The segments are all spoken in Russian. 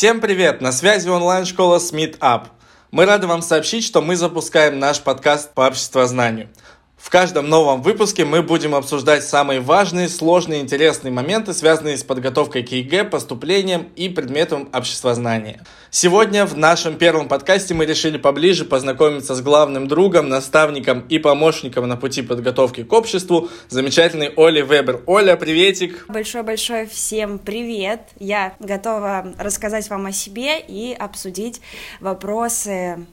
Всем привет! На связи онлайн-школа Smith Up. Мы рады вам сообщить, что мы запускаем наш подкаст по обществознанию – в каждом новом выпуске мы будем обсуждать самые важные, сложные, интересные моменты, связанные с подготовкой к ЕГЭ, поступлением и предметом обществознания. Сегодня в нашем первом подкасте мы решили поближе познакомиться с главным другом, наставником и помощником на пути подготовки к обществу, замечательной Олей Вебер. Оля, приветик! Большое-большое всем привет! Я готова рассказать вам о себе и обсудить вопросы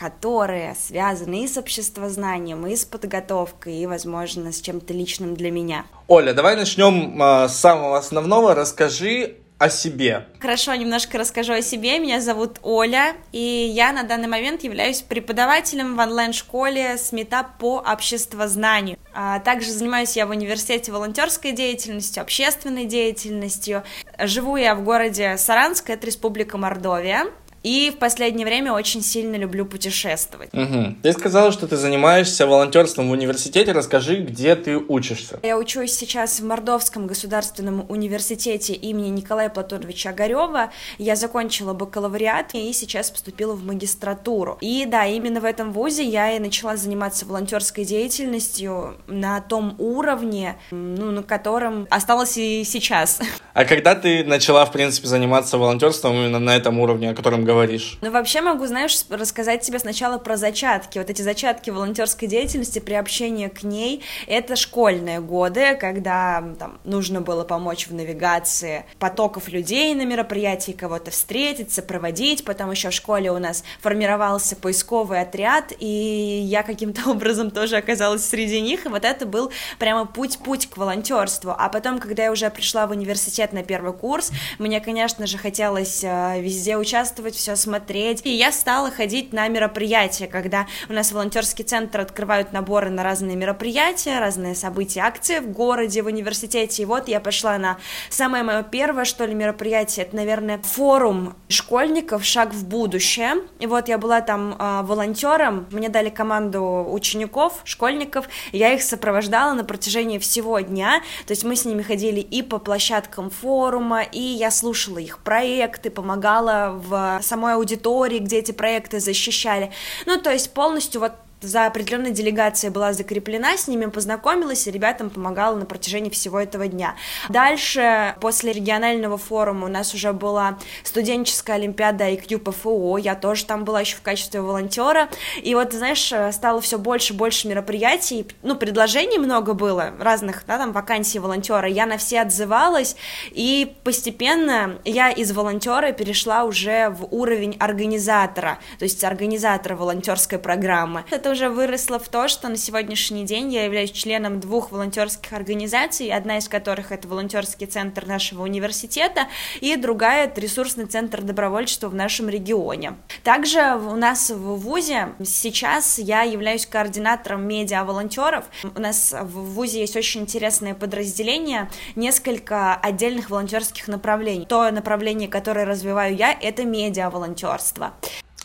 которые связаны и с обществознанием, и с подготовкой, и, возможно, с чем-то личным для меня. Оля, давай начнем э, с самого основного. Расскажи о себе. Хорошо, немножко расскажу о себе. Меня зовут Оля, и я на данный момент являюсь преподавателем в онлайн-школе СМИТА по обществознанию. А также занимаюсь я в университете волонтерской деятельностью, общественной деятельностью. Живу я в городе Саранск, это Республика Мордовия. И в последнее время очень сильно люблю путешествовать. Угу. Ты сказала, что ты занимаешься волонтерством в университете. Расскажи, где ты учишься. Я учусь сейчас в Мордовском государственном университете имени Николая Платоновича Огарева. Я закончила бакалавриат и сейчас поступила в магистратуру. И да, именно в этом вузе я и начала заниматься волонтерской деятельностью на том уровне, ну, на котором осталась и сейчас. А когда ты начала, в принципе, заниматься волонтерством именно на этом уровне, о котором говоришь? Ну, вообще могу, знаешь, рассказать тебе сначала про зачатки. Вот эти зачатки волонтерской деятельности, приобщение к ней, это школьные годы, когда там нужно было помочь в навигации потоков людей на мероприятии, кого-то встретить, сопроводить, потом еще в школе у нас формировался поисковый отряд, и я каким-то образом тоже оказалась среди них, и вот это был прямо путь-путь к волонтерству. А потом, когда я уже пришла в университет на первый курс, мне, конечно же, хотелось э, везде участвовать, все смотреть. И я стала ходить на мероприятия, когда у нас волонтерский центр открывают наборы на разные мероприятия, разные события, акции в городе, в университете. И вот я пошла на самое мое первое, что ли, мероприятие, это, наверное, форум школьников «Шаг в будущее». И вот я была там э, волонтером, мне дали команду учеников, школьников, я их сопровождала на протяжении всего дня, то есть мы с ними ходили и по площадкам форума, и я слушала их проекты, помогала в самой аудитории, где эти проекты защищали. Ну, то есть полностью вот за определенной делегацией была закреплена, с ними познакомилась и ребятам помогала на протяжении всего этого дня. Дальше, после регионального форума, у нас уже была студенческая олимпиада IQ ПФО, я тоже там была еще в качестве волонтера, и вот, знаешь, стало все больше и больше мероприятий, ну, предложений много было, разных, да, там, вакансий волонтера, я на все отзывалась, и постепенно я из волонтера перешла уже в уровень организатора, то есть организатора волонтерской программы. Это уже выросло в то, что на сегодняшний день я являюсь членом двух волонтерских организаций, одна из которых это волонтерский центр нашего университета, и другая это ресурсный центр добровольчества в нашем регионе. Также у нас в ВУЗе сейчас я являюсь координатором медиа-волонтеров. У нас в ВУЗе есть очень интересное подразделение, несколько отдельных волонтерских направлений. То направление, которое развиваю я, это медиа-волонтерство.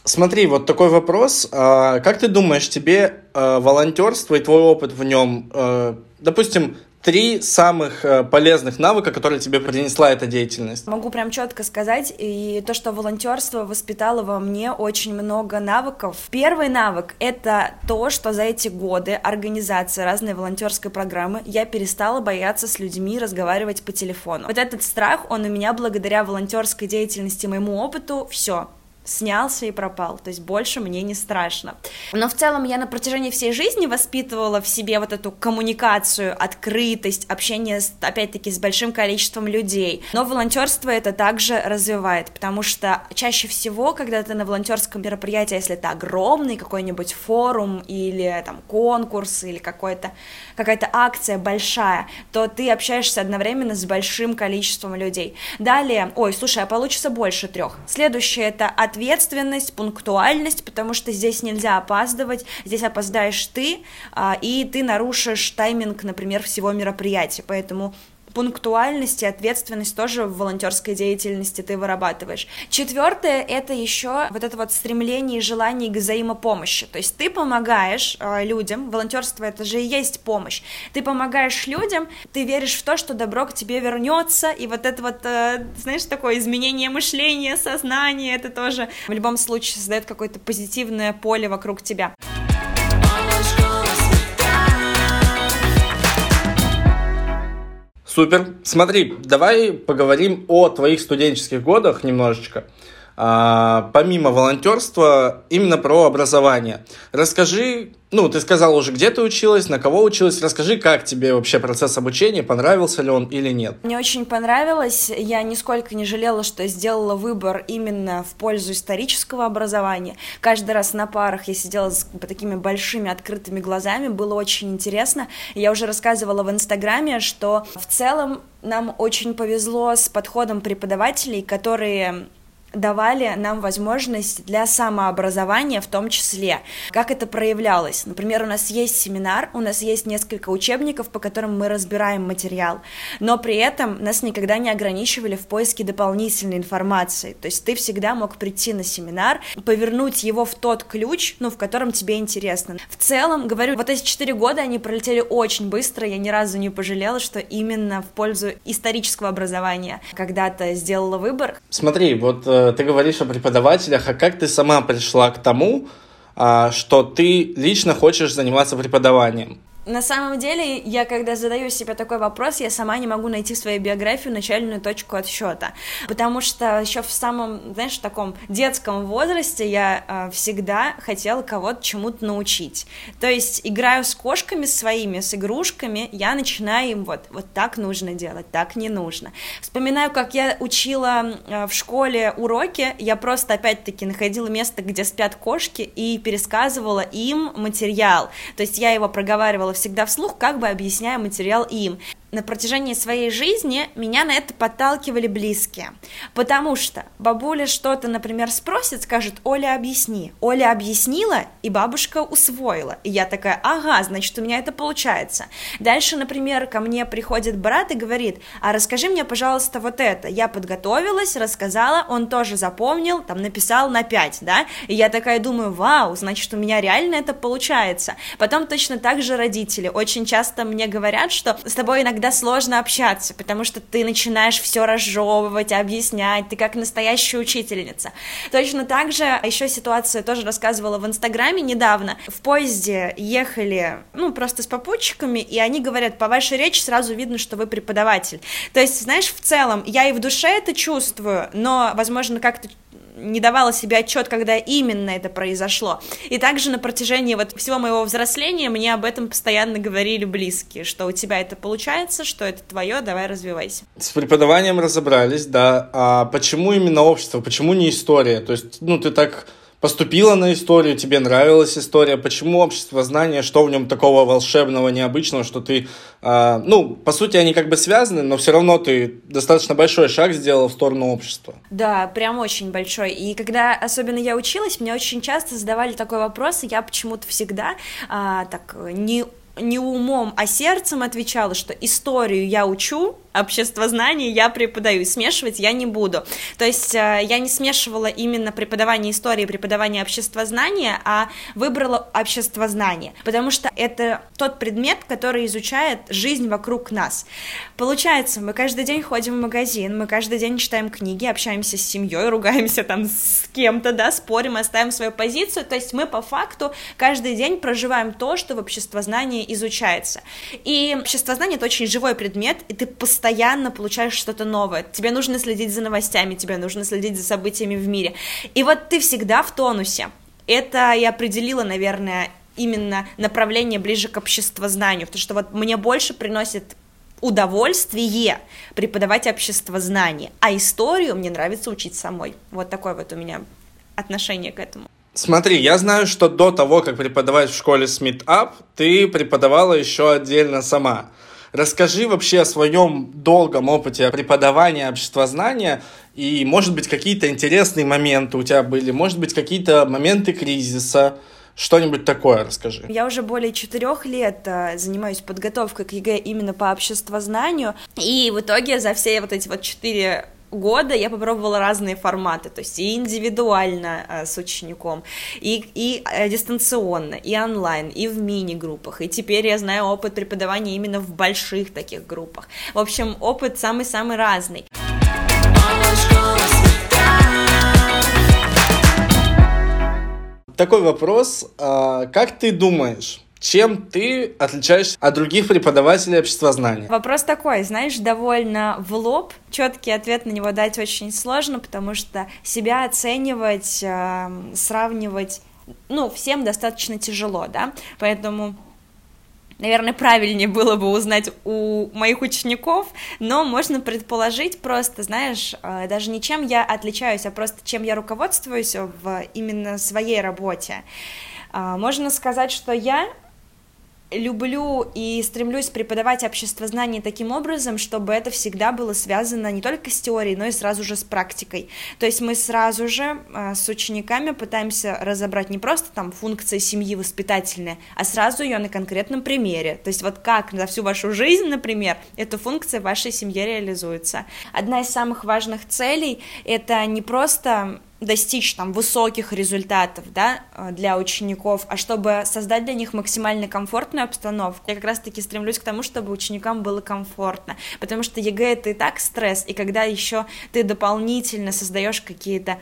Смотри, вот такой вопрос. А, как ты думаешь, тебе а, волонтерство и твой опыт в нем, а, допустим, три самых полезных навыка, которые тебе принесла эта деятельность? Могу прям четко сказать, и то, что волонтерство воспитало во мне очень много навыков. Первый навык — это то, что за эти годы организации разной волонтерской программы я перестала бояться с людьми разговаривать по телефону. Вот этот страх, он у меня благодаря волонтерской деятельности, моему опыту, все, снялся и пропал, то есть больше мне не страшно. Но в целом я на протяжении всей жизни воспитывала в себе вот эту коммуникацию, открытость, общение, опять-таки, с большим количеством людей. Но волонтерство это также развивает, потому что чаще всего, когда ты на волонтерском мероприятии, если это огромный какой-нибудь форум или там конкурс или какой-то какая-то акция большая, то ты общаешься одновременно с большим количеством людей. Далее, ой, слушай, а получится больше трех. Следующее это от ответственность, пунктуальность, потому что здесь нельзя опаздывать, здесь опоздаешь ты, а, и ты нарушишь тайминг, например, всего мероприятия, поэтому пунктуальность и ответственность тоже в волонтерской деятельности ты вырабатываешь. Четвертое — это еще вот это вот стремление и желание к взаимопомощи. То есть ты помогаешь э, людям, волонтерство — это же и есть помощь. Ты помогаешь людям, ты веришь в то, что добро к тебе вернется, и вот это вот, э, знаешь, такое изменение мышления, сознания, это тоже в любом случае создает какое-то позитивное поле вокруг тебя. Супер. Смотри, давай поговорим о твоих студенческих годах немножечко. А, помимо волонтерства, именно про образование. Расскажи, ну, ты сказал уже, где ты училась, на кого училась, расскажи, как тебе вообще процесс обучения, понравился ли он или нет? Мне очень понравилось, я нисколько не жалела, что сделала выбор именно в пользу исторического образования. Каждый раз на парах я сидела с такими большими открытыми глазами, было очень интересно. Я уже рассказывала в Инстаграме, что в целом нам очень повезло с подходом преподавателей, которые давали нам возможность для самообразования в том числе. Как это проявлялось? Например, у нас есть семинар, у нас есть несколько учебников, по которым мы разбираем материал, но при этом нас никогда не ограничивали в поиске дополнительной информации. То есть ты всегда мог прийти на семинар, повернуть его в тот ключ, ну, в котором тебе интересно. В целом, говорю, вот эти четыре года, они пролетели очень быстро, я ни разу не пожалела, что именно в пользу исторического образования когда-то сделала выбор. Смотри, вот э, ты говоришь о преподавателях, а как ты сама пришла к тому, а, что ты лично хочешь заниматься преподаванием? На самом деле, я когда задаю себе такой вопрос, я сама не могу найти в своей биографии начальную точку отсчета, потому что еще в самом, знаешь, таком детском возрасте я э, всегда хотела кого-то чему-то научить. То есть играю с кошками своими, с игрушками, я начинаю им вот, вот так нужно делать, так не нужно. Вспоминаю, как я учила э, в школе уроки, я просто опять-таки находила место, где спят кошки и пересказывала им материал. То есть я его проговаривала всегда вслух, как бы объясняя материал им на протяжении своей жизни меня на это подталкивали близкие. Потому что бабуля что-то, например, спросит, скажет, Оля, объясни. Оля объяснила, и бабушка усвоила. И я такая, ага, значит, у меня это получается. Дальше, например, ко мне приходит брат и говорит, а расскажи мне, пожалуйста, вот это. Я подготовилась, рассказала, он тоже запомнил, там написал на 5, да? И я такая думаю, вау, значит, у меня реально это получается. Потом точно так же родители. Очень часто мне говорят, что с тобой иногда иногда сложно общаться, потому что ты начинаешь все разжевывать, объяснять, ты как настоящая учительница. Точно так же, еще ситуация тоже рассказывала в Инстаграме недавно. В поезде ехали, ну, просто с попутчиками, и они говорят, по вашей речи сразу видно, что вы преподаватель. То есть, знаешь, в целом, я и в душе это чувствую, но, возможно, как-то не давала себе отчет, когда именно это произошло. И также на протяжении вот всего моего взросления мне об этом постоянно говорили близкие, что у тебя это получается, что это твое, давай развивайся. С преподаванием разобрались, да. А почему именно общество, почему не история? То есть, ну, ты так поступила на историю, тебе нравилась история, почему общество знания, что в нем такого волшебного, необычного, что ты, э, ну, по сути, они как бы связаны, но все равно ты достаточно большой шаг сделал в сторону общества. Да, прям очень большой. И когда особенно я училась, мне очень часто задавали такой вопрос, и я почему-то всегда э, так не не умом, а сердцем отвечала, что историю я учу, общество знаний я преподаю, смешивать я не буду. То есть э, я не смешивала именно преподавание истории и преподавание обществознания, а выбрала обществознание, потому что это тот предмет, который изучает жизнь вокруг нас. Получается, мы каждый день ходим в магазин, мы каждый день читаем книги, общаемся с семьей, ругаемся там с кем-то, да, спорим, оставим свою позицию, то есть мы по факту каждый день проживаем то, что в обществознании изучается. И обществознание — это очень живой предмет, и ты постоянно получаешь что-то новое. Тебе нужно следить за новостями, тебе нужно следить за событиями в мире. И вот ты всегда в тонусе. Это и определило, наверное, именно направление ближе к обществознанию, потому что вот мне больше приносит удовольствие преподавать обществознание, а историю мне нравится учить самой. Вот такое вот у меня отношение к этому. Смотри, я знаю, что до того, как преподавать в школе Смит Ап, ты преподавала еще отдельно сама. Расскажи вообще о своем долгом опыте преподавания обществознания и, может быть, какие-то интересные моменты у тебя были, может быть, какие-то моменты кризиса, Что-нибудь такое расскажи. Я уже более четырех лет э, занимаюсь подготовкой к ЕГЭ именно по обществознанию, и в итоге за все вот эти вот четыре года я попробовала разные форматы, то есть и индивидуально э, с учеником, и, и э, дистанционно, и онлайн, и в мини-группах, и теперь я знаю опыт преподавания именно в больших таких группах. В общем, опыт самый-самый разный. Такой вопрос. А, как ты думаешь, чем ты отличаешься от других преподавателей обществознания? Вопрос такой, знаешь, довольно в лоб. Четкий ответ на него дать очень сложно, потому что себя оценивать, э, сравнивать, ну, всем достаточно тяжело, да, поэтому Наверное, правильнее было бы узнать у моих учеников, но можно предположить просто, знаешь, э, даже не чем я отличаюсь, а просто чем я руководствуюсь в именно своей работе. Э, можно сказать, что я люблю и стремлюсь преподавать обществознание таким образом, чтобы это всегда было связано не только с теорией, но и сразу же с практикой. То есть мы сразу же э, с учениками пытаемся разобрать не просто там функции семьи воспитательные, а сразу ее на конкретном примере. То есть вот как за всю вашу жизнь, например, эта функция в вашей семье реализуется. Одна из самых важных целей — это не просто достичь там высоких результатов, да, э, для учеников, а чтобы создать для них максимально комфортную обстановку, я как раз-таки стремлюсь к тому, чтобы ученикам было комфортно, потому что ЕГЭ это и так стресс, и когда еще ты дополнительно создаешь какие-то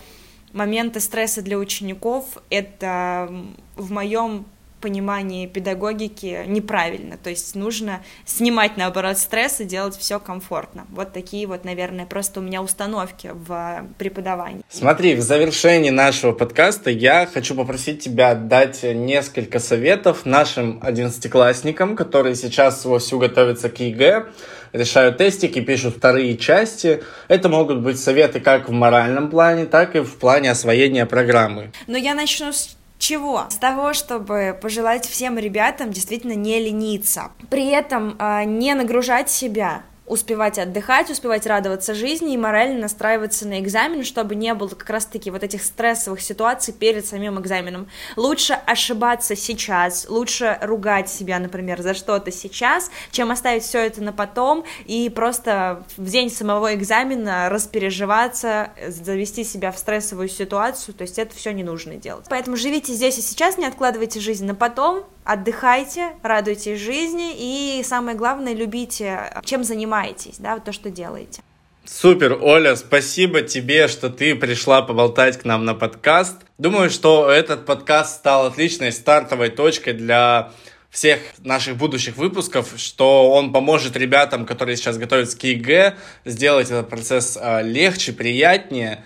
моменты стресса для учеников, это в моем понимании педагогики неправильно. То есть нужно снимать, наоборот, стресс и делать все комфортно. Вот такие вот, наверное, просто у меня установки в преподавании. Смотри, в завершении нашего подкаста я хочу попросить тебя дать несколько советов нашим одиннадцатиклассникам, которые сейчас вовсю готовятся к ЕГЭ, решают тестики, пишут вторые части. Это могут быть советы как в моральном плане, так и в плане освоения программы. Но я начну с чего? С того, чтобы пожелать всем ребятам действительно не лениться. При этом э, не нагружать себя успевать отдыхать, успевать радоваться жизни и морально настраиваться на экзамен, чтобы не было как раз-таки вот этих стрессовых ситуаций перед самим экзаменом. Лучше ошибаться сейчас, лучше ругать себя, например, за что-то сейчас, чем оставить все это на потом и просто в день самого экзамена распереживаться, завести себя в стрессовую ситуацию, то есть это все не нужно делать. Поэтому живите здесь и сейчас, не откладывайте жизнь на потом, отдыхайте, радуйтесь жизни и самое главное, любите, чем занимаетесь, да, вот то, что делаете. Супер, Оля, спасибо тебе, что ты пришла поболтать к нам на подкаст. Думаю, что этот подкаст стал отличной стартовой точкой для всех наших будущих выпусков, что он поможет ребятам, которые сейчас готовятся к ЕГЭ, сделать этот процесс а, легче, приятнее,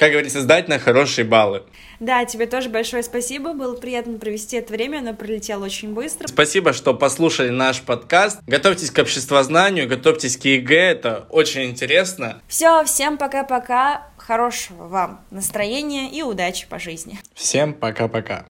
как говорится, сдать на хорошие баллы. Да, тебе тоже большое спасибо. Было приятно провести это время, оно пролетело очень быстро. Спасибо, что послушали наш подкаст. Готовьтесь к обществознанию, готовьтесь к ЕГЭ, это очень интересно. Все, всем пока-пока, хорошего вам настроения и удачи по жизни. Всем пока-пока.